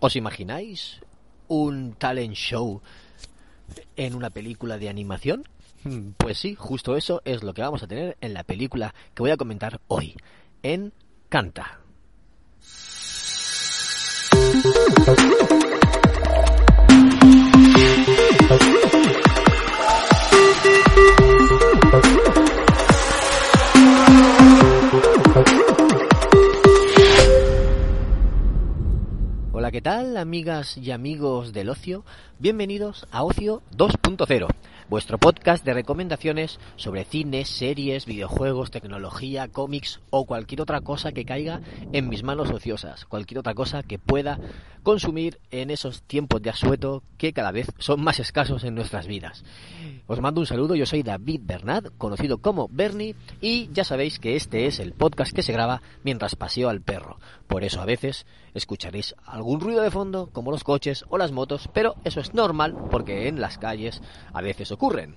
¿Os imagináis un talent show en una película de animación? Hmm, pues sí, justo eso es lo que vamos a tener en la película que voy a comentar hoy, en Canta. ¿Qué tal, amigas y amigos del ocio? Bienvenidos a Ocio 2.0, vuestro podcast de recomendaciones sobre cine, series, videojuegos, tecnología, cómics o cualquier otra cosa que caiga en mis manos ociosas, cualquier otra cosa que pueda consumir en esos tiempos de asueto que cada vez son más escasos en nuestras vidas. Os mando un saludo, yo soy David Bernat, conocido como Bernie, y ya sabéis que este es el podcast que se graba mientras paseo al perro. Por eso a veces escucharéis algún ruido de fondo, como los coches o las motos, pero eso es normal porque en las calles a veces ocurren.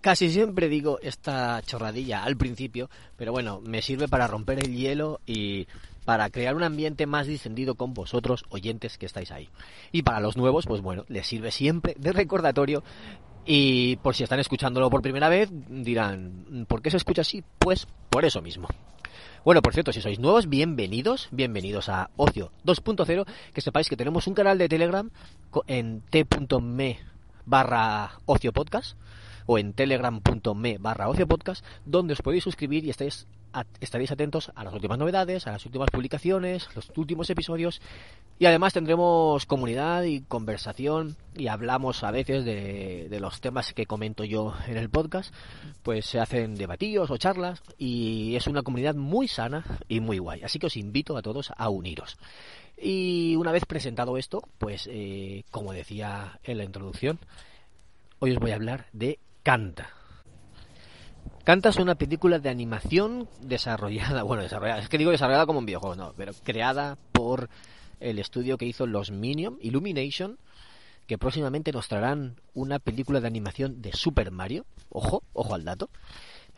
Casi siempre digo esta chorradilla al principio, pero bueno, me sirve para romper el hielo y para crear un ambiente más distendido con vosotros, oyentes que estáis ahí. Y para los nuevos, pues bueno, les sirve siempre de recordatorio y por si están escuchándolo por primera vez, dirán, ¿por qué se escucha así? Pues por eso mismo. Bueno, por cierto, si sois nuevos, bienvenidos, bienvenidos a Ocio 2.0, que sepáis que tenemos un canal de Telegram en t.me barra Ocio Podcast o en telegram.me barra Ocio Podcast, donde os podéis suscribir y estáis estaréis atentos a las últimas novedades, a las últimas publicaciones, los últimos episodios y además tendremos comunidad y conversación y hablamos a veces de, de, los temas que comento yo en el podcast, pues se hacen debatillos o charlas y es una comunidad muy sana y muy guay, así que os invito a todos a uniros. Y una vez presentado esto, pues eh, como decía en la introducción, hoy os voy a hablar de Canta. Canta es una película de animación desarrollada, bueno, desarrollada, es que digo desarrollada como un videojuego, no, pero creada por el estudio que hizo los Minion, Illumination, que próximamente nos traerán una película de animación de Super Mario, ojo, ojo al dato.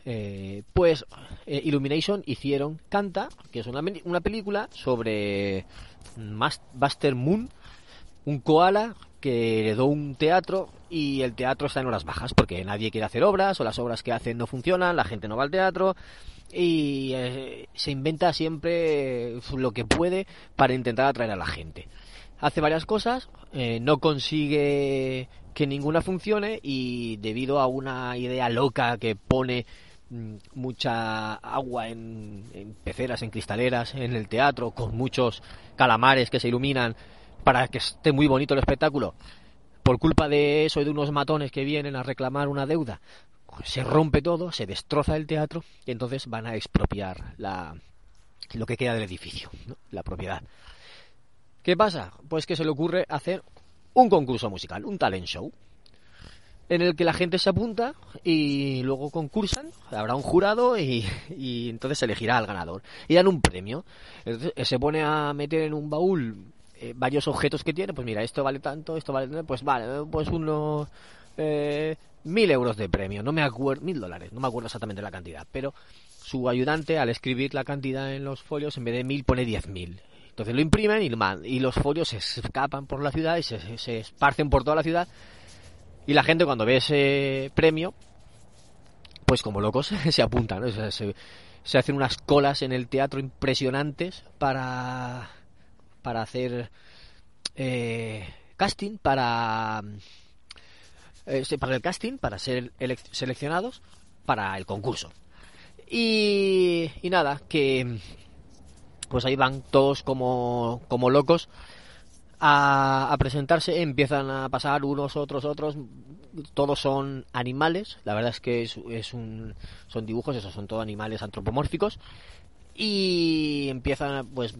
Eh, pues eh, Illumination hicieron Canta, que es una, una película sobre Buster Moon, un koala que heredó un teatro y el teatro está en horas bajas porque nadie quiere hacer obras o las obras que hacen no funcionan, la gente no va al teatro y eh, se inventa siempre lo que puede para intentar atraer a la gente. Hace varias cosas, no consigue que ninguna funcione y debido a una idea loca que pone mucha agua en, en, peceras, en cristaleras, en el teatro, con muchos calamares que se iluminan para que esté muy bonito el espectáculo, por culpa de eso y de unos matones que vienen a reclamar una deuda, se rompe todo, se destroza el teatro y entonces van a expropiar la, lo que queda del edificio, la propiedad. ¿Qué pasa? Pues que se le ocurre hacer un concurso musical, un talent show, en el que la gente se apunta y luego concursan, habrá un jurado y, y entonces se elegirá al ganador y dan un premio. Entonces, se pone a meter en un baúl eh, varios objetos que tiene, pues mira, esto vale tanto, esto vale tanto, pues vale, pues unos eh, mil euros de premio, no me acuerdo, mil dólares, no me acuerdo exactamente la cantidad, pero su ayudante al escribir la cantidad en los folios, en vez de mil pone diez mil. Entonces lo imprimen y, y los folios se escapan por la ciudad y se, se esparcen por toda la ciudad. Y la gente cuando ve ese premio, pues como locos se apuntan, se hacen unas colas en el teatro impresionantes para para hacer eh, casting, para, eh, para el casting, para ser seleccionados para el concurso. Y, y nada, que pues ahí van todos como, como locos a, presentarse, empiezan a pasar unos, otros, otros, todos son animales, la verdad es que es, es un, son dibujos, esos son todos animales antropomórficos, y empiezan pues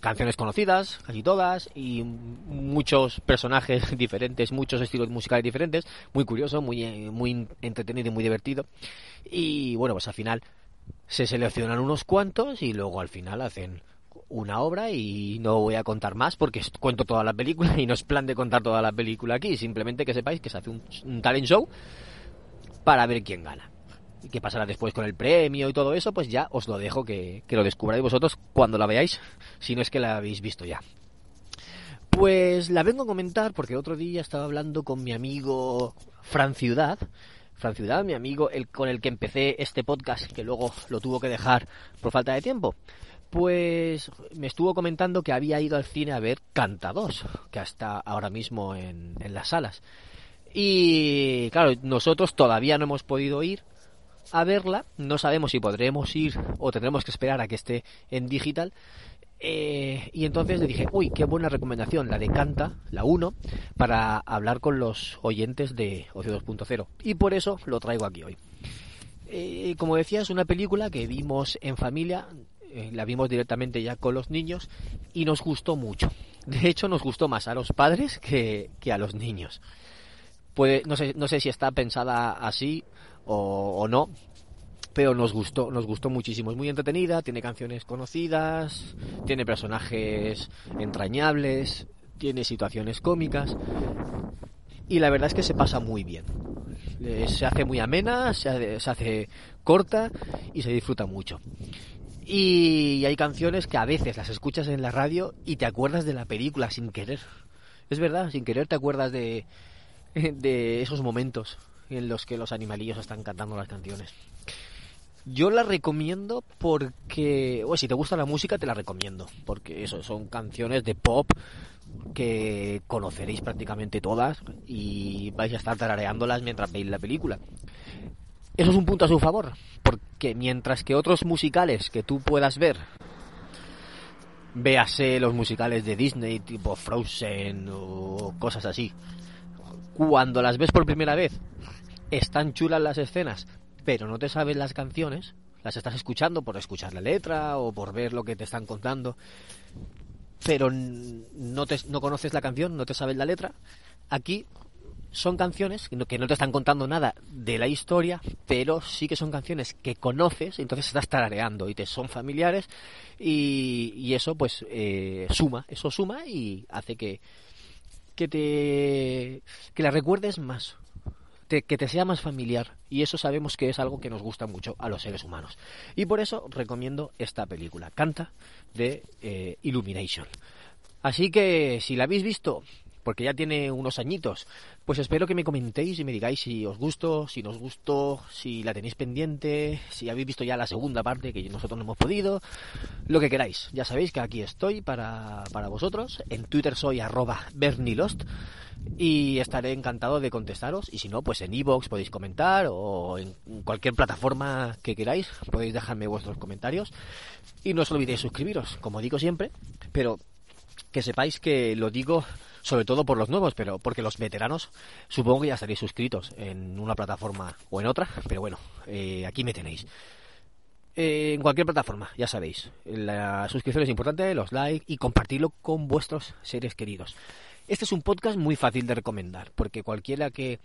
canciones conocidas, casi todas, y muchos personajes diferentes, muchos estilos musicales diferentes, muy curioso, muy, muy entretenido y muy divertido. Y bueno, pues al final se seleccionan unos cuantos y luego al final hacen una obra y no voy a contar más porque cuento toda la película y no es plan de contar toda la película aquí, simplemente que sepáis que se hace un, talent show para ver quién gana qué pasará después con el premio y todo eso, pues ya os lo dejo que, que lo descubráis vosotros cuando la veáis, si no es que la habéis visto ya. Pues la vengo a comentar porque otro día estaba hablando con mi amigo Fran Ciudad. Fran Ciudad, mi amigo el, con el que empecé este podcast, que luego lo tuvo que dejar por falta de tiempo. Pues me estuvo comentando que había ido al cine a ver Canta 2, que está ahora mismo en, las salas. Y claro, nosotros todavía no hemos podido ir a verla, no sabemos si podremos ir o tendremos que esperar a que esté en digital. Eh, y entonces le dije, uy, qué buena recomendación, la de Canta, la 1, para hablar con los oyentes de Ocio 2.0. Y por eso lo traigo aquí hoy. Eh, como decía, es una película que vimos en familia, eh, la vimos directamente ya con los niños y nos gustó mucho. De hecho, nos gustó más a los padres que, que a los niños. Puede, no, sé, no sé si está pensada así o, o no, pero nos gustó, nos gustó muchísimo. Es muy entretenida, tiene canciones conocidas, tiene personajes entrañables, tiene situaciones cómicas y la verdad es que se pasa muy bien. Eh, Se hace muy amena, se hace, se hace corta y se disfruta mucho. Y hay canciones que a veces las escuchas en la radio y te acuerdas de la película sin querer. Es verdad, sin querer te acuerdas de, de esos momentos en los que los animalillos están cantando las canciones. Yo la recomiendo porque, o si te gusta la música te la recomiendo, porque eso son canciones de pop que conoceréis prácticamente todas y vais a estar tarareándolas mientras veis la película. Eso es un punto a su favor, porque mientras que otros musicales que tú puedas ver, véase los musicales de Disney tipo Frozen o cosas así, cuando las ves por primera vez, están chulas las escenas, pero no te sabes las canciones, las estás escuchando por escuchar la letra o por ver lo que te están contando, pero no, te, no conoces la canción, no te sabes la letra, aquí son canciones que no, te están contando nada de la historia, pero sí que son canciones que conoces, entonces estás tarareando y te son familiares y, y eso pues eh, suma, eso suma y hace que, que te que la recuerdes más que te sea más familiar. Y eso sabemos que es algo que nos gusta mucho a los seres humanos. Y por eso recomiendo esta película Canta de eh, Illumination. Así que si la habéis visto porque ya tiene unos añitos pues espero que me comentéis y me digáis si os gustó, si nos gustó, si la tenéis pendiente, si habéis visto ya la segunda parte que nosotros no hemos podido, lo que queráis. Ya sabéis que aquí estoy para, para vosotros. En Twitter soy arroba bernilost y estaré encantado de contestaros. Y si no, pues en iVoox podéis comentar o en cualquier plataforma que queráis podéis dejarme vuestros comentarios. Y no os olvidéis suscribiros, como digo siempre, pero que sepáis que lo digo sobre todo por los nuevos, pero porque los veteranos supongo que ya estaréis suscritos en una plataforma o en otra, pero bueno, eh, aquí me tenéis. Eh, en cualquier plataforma, ya sabéis. La suscripción es importante, los likes y compartirlo con vuestros seres queridos. Este es un podcast muy fácil de recomendar, porque cualquiera que,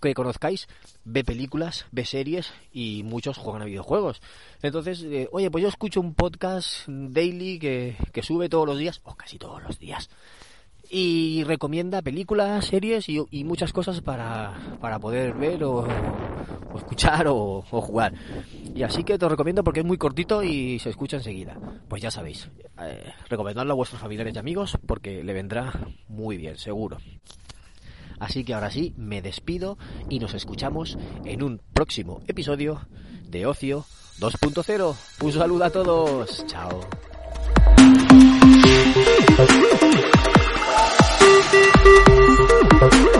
que conozcáis ve películas, ve series y muchos juegan a videojuegos. Entonces, eh, oye, pues yo escucho un podcast daily que, que sube todos los días, o casi todos los días y recomienda películas, series y, muchas cosas para, para poder ver o, o escuchar o, o, jugar. Y así que te recomiendo porque es muy cortito y se escucha enseguida. Pues ya sabéis, eh, recomendadlo a vuestros familiares y amigos porque le vendrá muy bien, seguro. Así que ahora sí, me despido y nos escuchamos en un próximo episodio de Ocio 2.0. Un saludo a todos. Chao. Thank you.